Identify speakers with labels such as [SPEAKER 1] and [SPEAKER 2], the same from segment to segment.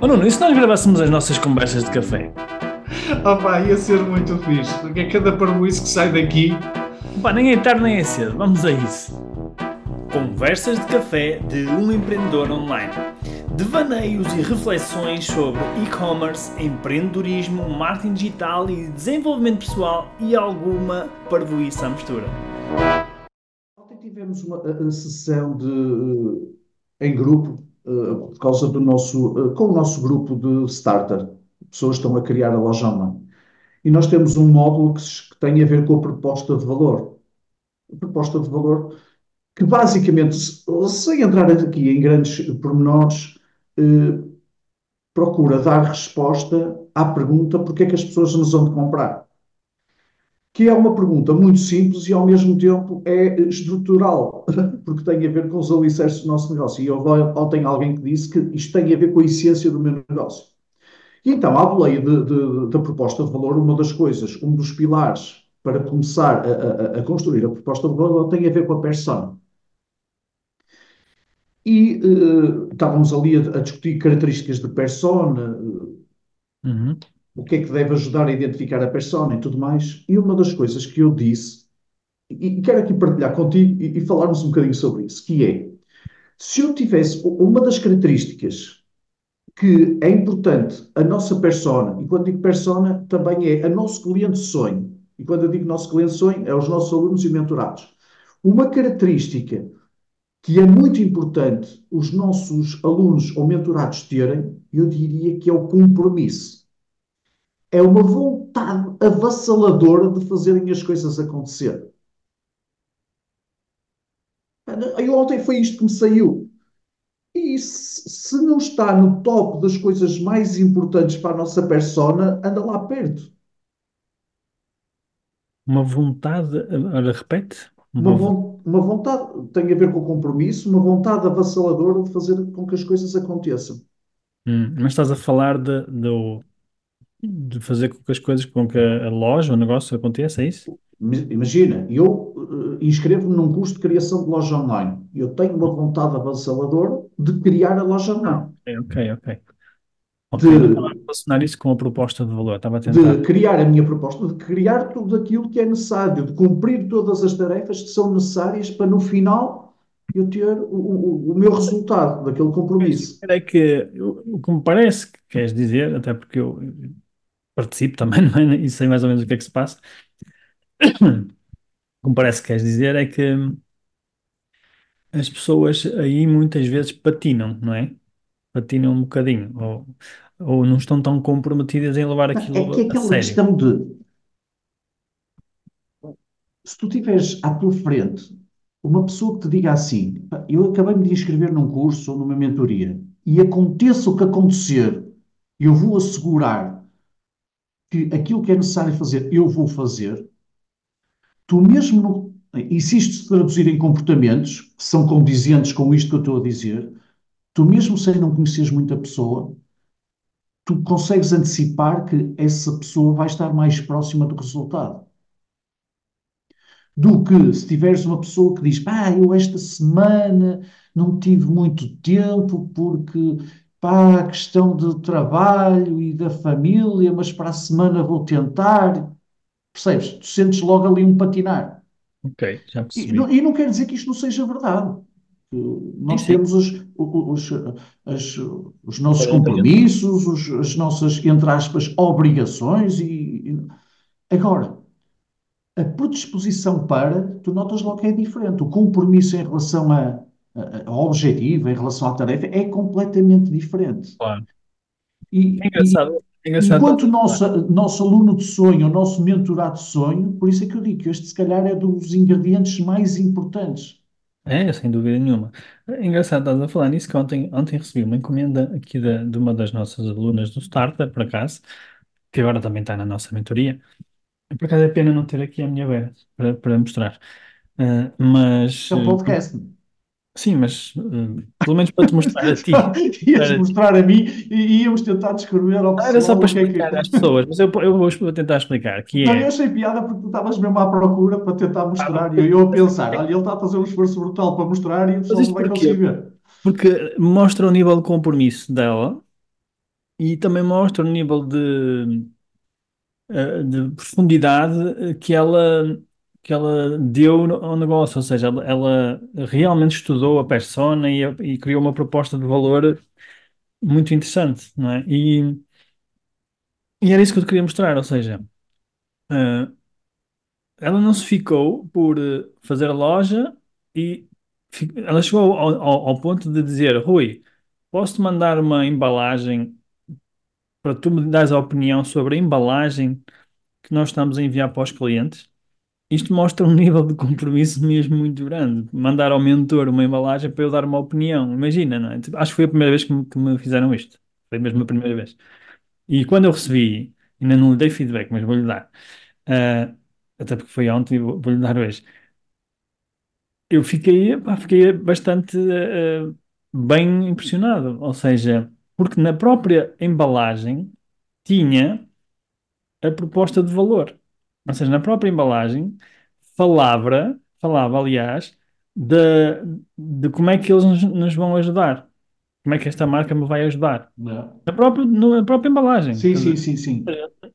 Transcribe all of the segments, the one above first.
[SPEAKER 1] Oh Nuno, e se nós gravássemos as nossas conversas de café?
[SPEAKER 2] Opa, ia ser muito fixe, porque é cada parboice que sai daqui.
[SPEAKER 1] Pá, nem é tarde nem é cedo, vamos a isso. Conversas de café de um empreendedor online. Devaneios e reflexões sobre e-commerce, empreendedorismo, marketing digital e desenvolvimento pessoal e alguma parvoíce à mistura.
[SPEAKER 2] Ontem tivemos uma a- a sessão de, eh, em grupo, eh, por causa do nosso, eh, com o nosso grupo de starter. Pessoas estão a criar a loja online. E nós temos um módulo que, que tem a ver com a proposta de valor. A proposta de valor que basicamente, se- sem entrar aqui em grandes pormenores, eh, procura dar resposta à pergunta porque é que as pessoas nos vão comprar. Que é uma pergunta muito simples e ao mesmo tempo é estrutural, porque tem a ver com os alicerces do nosso negócio. E ontem alguém que disse que isto tem a ver com a essência do meu negócio. E então, à boleia da proposta de valor, uma das coisas, um dos pilares para começar a, a- a construir a proposta de valor tem a ver com a persona. E eh, estávamos ali a, a discutir características de persona, eh,
[SPEAKER 1] Uhum.
[SPEAKER 2] O que é que deve ajudar a identificar a persona e tudo mais. E uma das coisas que eu disse, e, quero aqui partilhar contigo e, e falarmos um bocadinho sobre isso, que é, se eu tivesse uma das características que é importante, a nossa persona, e quando digo persona, também é a nosso cliente sonho. E quando eu digo nosso cliente sonho, é os nossos alunos e mentorados. Uma característica que é muito importante os nossos alunos ou mentorados terem, eu diria que é o compromisso. É uma vontade avassaladora de fazerem as coisas acontecer. Eu ontem foi isto que me saiu. E se, não está no top das coisas mais importantes para a nossa persona, anda lá perto.
[SPEAKER 1] Uma vontade. Olha, repete.
[SPEAKER 2] Uma,
[SPEAKER 1] vo-
[SPEAKER 2] uma vontade tem a ver com o compromisso, uma vontade avassaladora de fazer com que as coisas aconteçam.
[SPEAKER 1] Hum, mas estás a falar de, do- de fazer com que as coisas, com que a loja, o negócio aconteça, é isso?
[SPEAKER 2] Imagina, eu eh, inscrevo-me num curso de criação de loja online. Eu tenho uma vontade avassaladora de criar a loja online.
[SPEAKER 1] Ok, ok, ok. Ok, não estava a
[SPEAKER 2] De,
[SPEAKER 1] relacionar isso com a proposta de valor, estava a tentar.
[SPEAKER 2] de criar a minha proposta, de criar tudo aquilo que é necessário, de cumprir todas as tarefas que são necessárias para no final eu ter o, o, o meu resultado daquele compromisso.
[SPEAKER 1] É que o que me parece que queres dizer, até porque eu participo também, não é? E sei mais ou menos o que é que se passa. O que me parece que queres dizer é que as pessoas aí muitas vezes patinam, não é? Patinam um bocadinho, ou, ou não estão tão comprometidas em levar
[SPEAKER 2] É
[SPEAKER 1] aquilo
[SPEAKER 2] que é
[SPEAKER 1] a
[SPEAKER 2] aquela
[SPEAKER 1] sério.
[SPEAKER 2] questão de se tu tiveres à tua frente uma pessoa que te diga assim, "Pá, eu acabei-me de inscrever num curso ou numa mentoria e aconteça o que acontecer, eu vou assegurar que aquilo que é necessário fazer, eu vou fazer, tu mesmo, no, e se traduzir em comportamentos que são condizentes com isto que eu estou a dizer, tu mesmo sem não conheceres muita pessoa, tu consegues antecipar que essa pessoa vai estar mais próxima do resultado. do que se tiveres uma pessoa que diz, pá, eu esta semana não tive muito tempo porque, pá, a questão do trabalho e da família, mas para a semana vou tentar. Percebes? Tu sentes logo ali um patinar.
[SPEAKER 1] Ok, já
[SPEAKER 2] E
[SPEAKER 1] percebi.
[SPEAKER 2] não, e não quer dizer que isto não seja verdade. Nós
[SPEAKER 1] sim.
[SPEAKER 2] temos os, os, as- os nossos compromissos, os- as nossas, entre aspas, obrigações e, e- agora, a predisposição para, tu notas logo que é diferente. O compromisso em relação a, ao objetivo, em relação à tarefa, é completamente diferente.
[SPEAKER 1] Claro.
[SPEAKER 2] E,
[SPEAKER 1] É engraçado, é engraçado
[SPEAKER 2] enquanto o nosso, nosso aluno de sonho, o nosso mentorado de sonho, por isso é que eu digo que este, se calhar, é dos ingredientes mais importantes.
[SPEAKER 1] É, sem dúvida nenhuma. É engraçado estás a falar nisso, que ontem, ontem recebi uma encomenda aqui da- de uma das nossas alunas do Starter, por acaso, que agora também está na nossa mentoria. Por acaso é pena não ter aqui a minha beira para, para mostrar. Ah, mas,
[SPEAKER 2] é um
[SPEAKER 1] eh,
[SPEAKER 2] podcast.
[SPEAKER 1] Sim, mas eh, pelo menos para te mostrar a ti.
[SPEAKER 2] Ias
[SPEAKER 1] Para-
[SPEAKER 2] mostrar a mim e íamos tentar descrever ao
[SPEAKER 1] Não, era só
[SPEAKER 2] pessoal
[SPEAKER 1] para
[SPEAKER 2] o que é que...
[SPEAKER 1] explicar às pessoas, mas eu, eu vou tentar explicar, que
[SPEAKER 2] Não, eu
[SPEAKER 1] é...
[SPEAKER 2] achei piada porque tu estavas mesmo à procura para tentar mostrar e eu, eu a pensar, olha, ele está a fazer um esforço brutal para mostrar e o pessoal não vai
[SPEAKER 1] porquê?
[SPEAKER 2] conseguir ver.
[SPEAKER 1] Porque mostra o nível de compromisso dela e também mostra o nível de, eh, de profundidade que ela, que ela deu ao negócio, ou seja, ela, ela realmente estudou a persona e, e criou uma proposta de valor muito interessante, não é? E, e era isso que eu te queria mostrar, ou seja, eh, ela não se ficou por eh, fazer a loja e ela chegou ao, ao, ao ponto de dizer, Rui, posso-te mandar uma embalagem para tu me dares a opinião sobre a embalagem que nós estamos a enviar para os clientes? Isto mostra um nível de compromisso mesmo muito grande. Mandar ao mentor uma embalagem para eu dar uma opinião. Imagina, não é? Tipo, Acho que foi a primeira vez que me, que me fizeram isto. Foi mesmo a primeira vez. E quando eu recebi, ainda não lhe dei feedback, mas vou-lhe dar. ah, até porque foi ontem e vou- vou-lhe dar hoje. Eu fiquei, pá, fiquei bastante ah, bem impressionado. Ou seja, porque na própria embalagem tinha a proposta de valor. Ou seja, na própria embalagem falava, falava, aliás, de, de como é que eles nos, nos vão ajudar. Como é que esta marca me vai ajudar.
[SPEAKER 2] Não.
[SPEAKER 1] Na própria, na própria embalagem.
[SPEAKER 2] Sim, sim, sim, sim.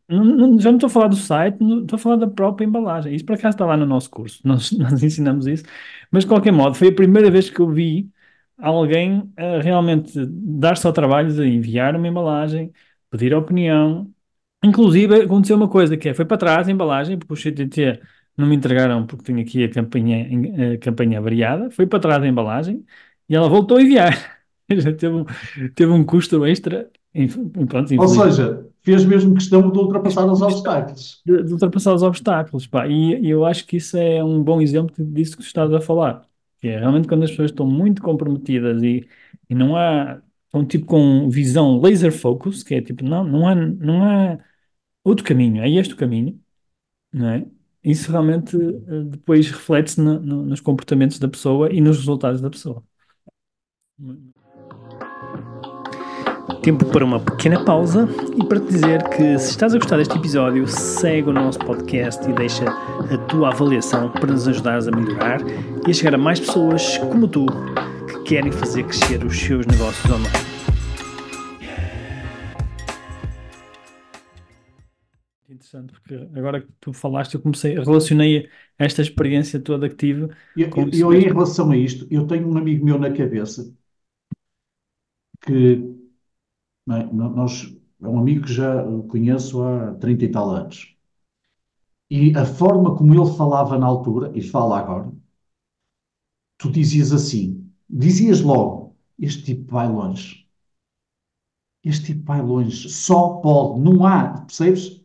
[SPEAKER 1] não- não- já não estou a falar do site, não- estou a falar da própria embalagem. Isso por acaso está lá no nosso curso. Nós, nós ensinamos isso. Mas de qualquer modo, foi a primeira vez que eu vi alguém eh, realmente dar-se ao trabalho de enviar uma embalagem, pedir opinião. Inclusive, aconteceu uma coisa que é, foi para trás a embalagem, porque o CTT não me entregaram porque tinha aqui a campanha, a campanha variada, foi para trás a embalagem e ela voltou a enviar. Já teve um, teve um custo extra, pronto,
[SPEAKER 2] Ou seja, fez mesmo questão de ultrapassar os obstáculos.
[SPEAKER 1] de, de ultrapassar os obstáculos, pá. E, e eu acho que isso é um bom exemplo disso que estás a falar. Que é realmente quando as pessoas estão muito comprometidas e, e não há, estão tipo com visão laser focus, que é tipo, não, não há, não há outro caminho, é este o caminho, não é? Isso realmente eh, depois reflete-se no- no- nos comportamentos da pessoa e nos resultados da pessoa. Tempo para uma pequena pausa e para te dizer que se estás a gostar deste episódio, segue o nosso podcast e deixa a tua avaliação para nos ajudares a melhorar e a chegar a mais pessoas como tu que querem fazer crescer os seus negócios online. Interessante, porque agora que tu falaste, eu comecei, relacionei esta experiência toda que tive
[SPEAKER 2] E
[SPEAKER 1] com
[SPEAKER 2] eu,
[SPEAKER 1] isso
[SPEAKER 2] eu, em relação a isto, eu tenho um amigo meu na cabeça que é, nós, é um amigo que já conheço há 30 e tal anos. E a forma como ele falava na altura, e fala agora, tu dizias assim, dizias logo, este tipo vai longe. Este tipo vai longe. Só pode, não há, percebes?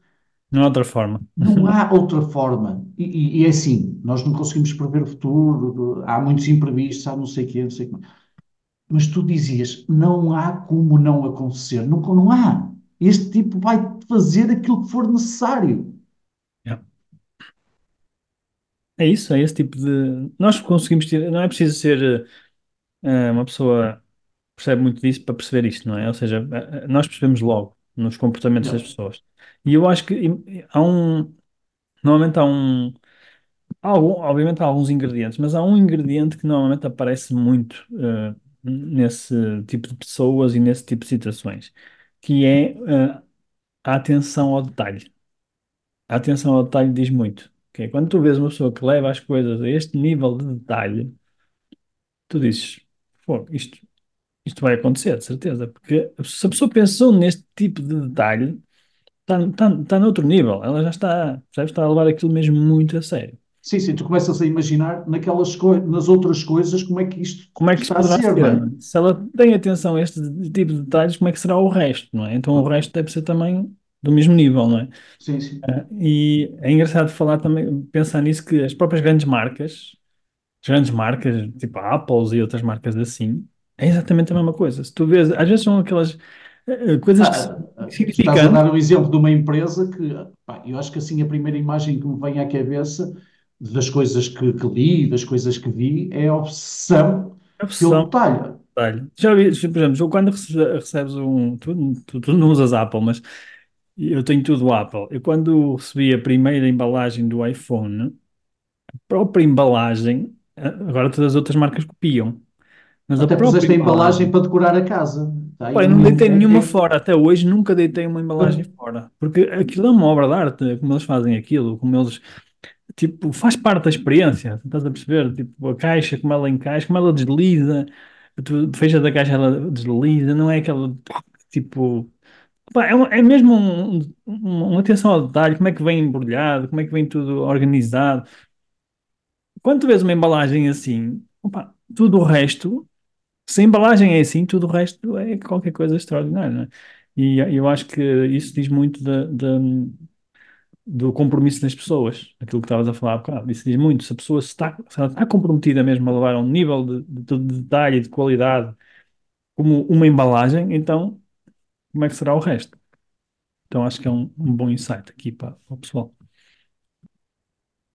[SPEAKER 1] Não há outra forma.
[SPEAKER 2] Não há outra forma. E, e- e é assim, nós não conseguimos prever o futuro, há muitos imprevistos, há não sei o quê, não sei o quê. Mas tu dizias, não há como não acontecer. Não, não há. Este tipo vai fazer aquilo que for necessário.
[SPEAKER 1] Yeah. É isso, é esse tipo de. Nós conseguimos ter. Não é preciso ser eh, uma pessoa que percebe muito disso para perceber isto, não é? Ou seja, eh, eh, nós percebemos logo nos comportamentos das pessoas. E eu acho que há um. Normalmente há um. há algum, obviamente há alguns ingredientes, mas há um ingrediente que normalmente aparece muito eh, nesse tipo de pessoas e nesse tipo de situações, que é eh, a atenção ao detalhe. A atenção ao detalhe diz muito. que é Quando tu vês uma pessoa que leva as coisas a este nível de detalhe, tu dizes, Pô, isto, isto vai acontecer, de certeza, porque se a pessoa pensou neste tipo de detalhe, está tá, tá noutro nível, ela já está, percebes, está a levar aquilo mesmo muito a sério.
[SPEAKER 2] Sim, sim, tu começas a imaginar naquelas nas outras coisas como é que isto
[SPEAKER 1] Como é que isso
[SPEAKER 2] está a ser,
[SPEAKER 1] ser,
[SPEAKER 2] é?
[SPEAKER 1] é? Se ela tem atenção a este tipo de detalhes, como é que será o resto, não é? Então o resto deve ser também do mesmo nível, não é?
[SPEAKER 2] Sim, sim.
[SPEAKER 1] E é engraçado falar também, pensar nisso, que as próprias grandes marcas, as grandes marcas, tipo a Apple e outras marcas assim, é exatamente a mesma coisa. Se tu vês, às vezes são aquelas eh, eh, coisas que
[SPEAKER 2] Ah, ah, tu estás a dar um exemplo de uma empresa que, pá, eu acho que assim a primeira imagem que me vem à cabeça das coisas que, que li, das coisas que vi, é a obsessão pelo
[SPEAKER 1] obsessão
[SPEAKER 2] detalhe.
[SPEAKER 1] detalhe. Já vi, por exemplo, quando recebe- recebes um. Tu, tu, tu não usas Apple, mas eu tenho tudo Apple. Eu quando recebi a primeira embalagem do iPhone, a própria embalagem, eh, agora todas as outras marcas copiam, mas a
[SPEAKER 2] Até
[SPEAKER 1] própria
[SPEAKER 2] puseste a embalagem para decorar a casa. Aí
[SPEAKER 1] eu não deitei
[SPEAKER 2] é,
[SPEAKER 1] nenhuma
[SPEAKER 2] é-
[SPEAKER 1] fora, até hoje nunca deitei uma embalagem fora, porque aquilo é uma obra de arte, como eles fazem aquilo, como eles, tipo, faz parte da experiência, estás a perceber? Tipo, a caixa, como ela encaixa, como ela desliza, tu fechas a caixa, ela desliza, não é aquela, tipo, pá, é, uma- é mesmo um, um- uma atenção ao detalhe, como é que vem embrulhado, como é que vem tudo organizado. Quando tu vês uma embalagem assim, opá, tudo o resto se a embalagem é assim, tudo o resto é qualquer coisa extraordinária, não é? E eu acho que isso diz muito da- da- do compromisso das pessoas, aquilo que estavas a falar há bocado. Isso diz muito. Se a pessoa está, se está comprometida mesmo a levar a um nível de, de, de detalhe e de qualidade como uma embalagem, então como é que será o resto? Então acho que é um, um bom insight aqui para, para o pessoal.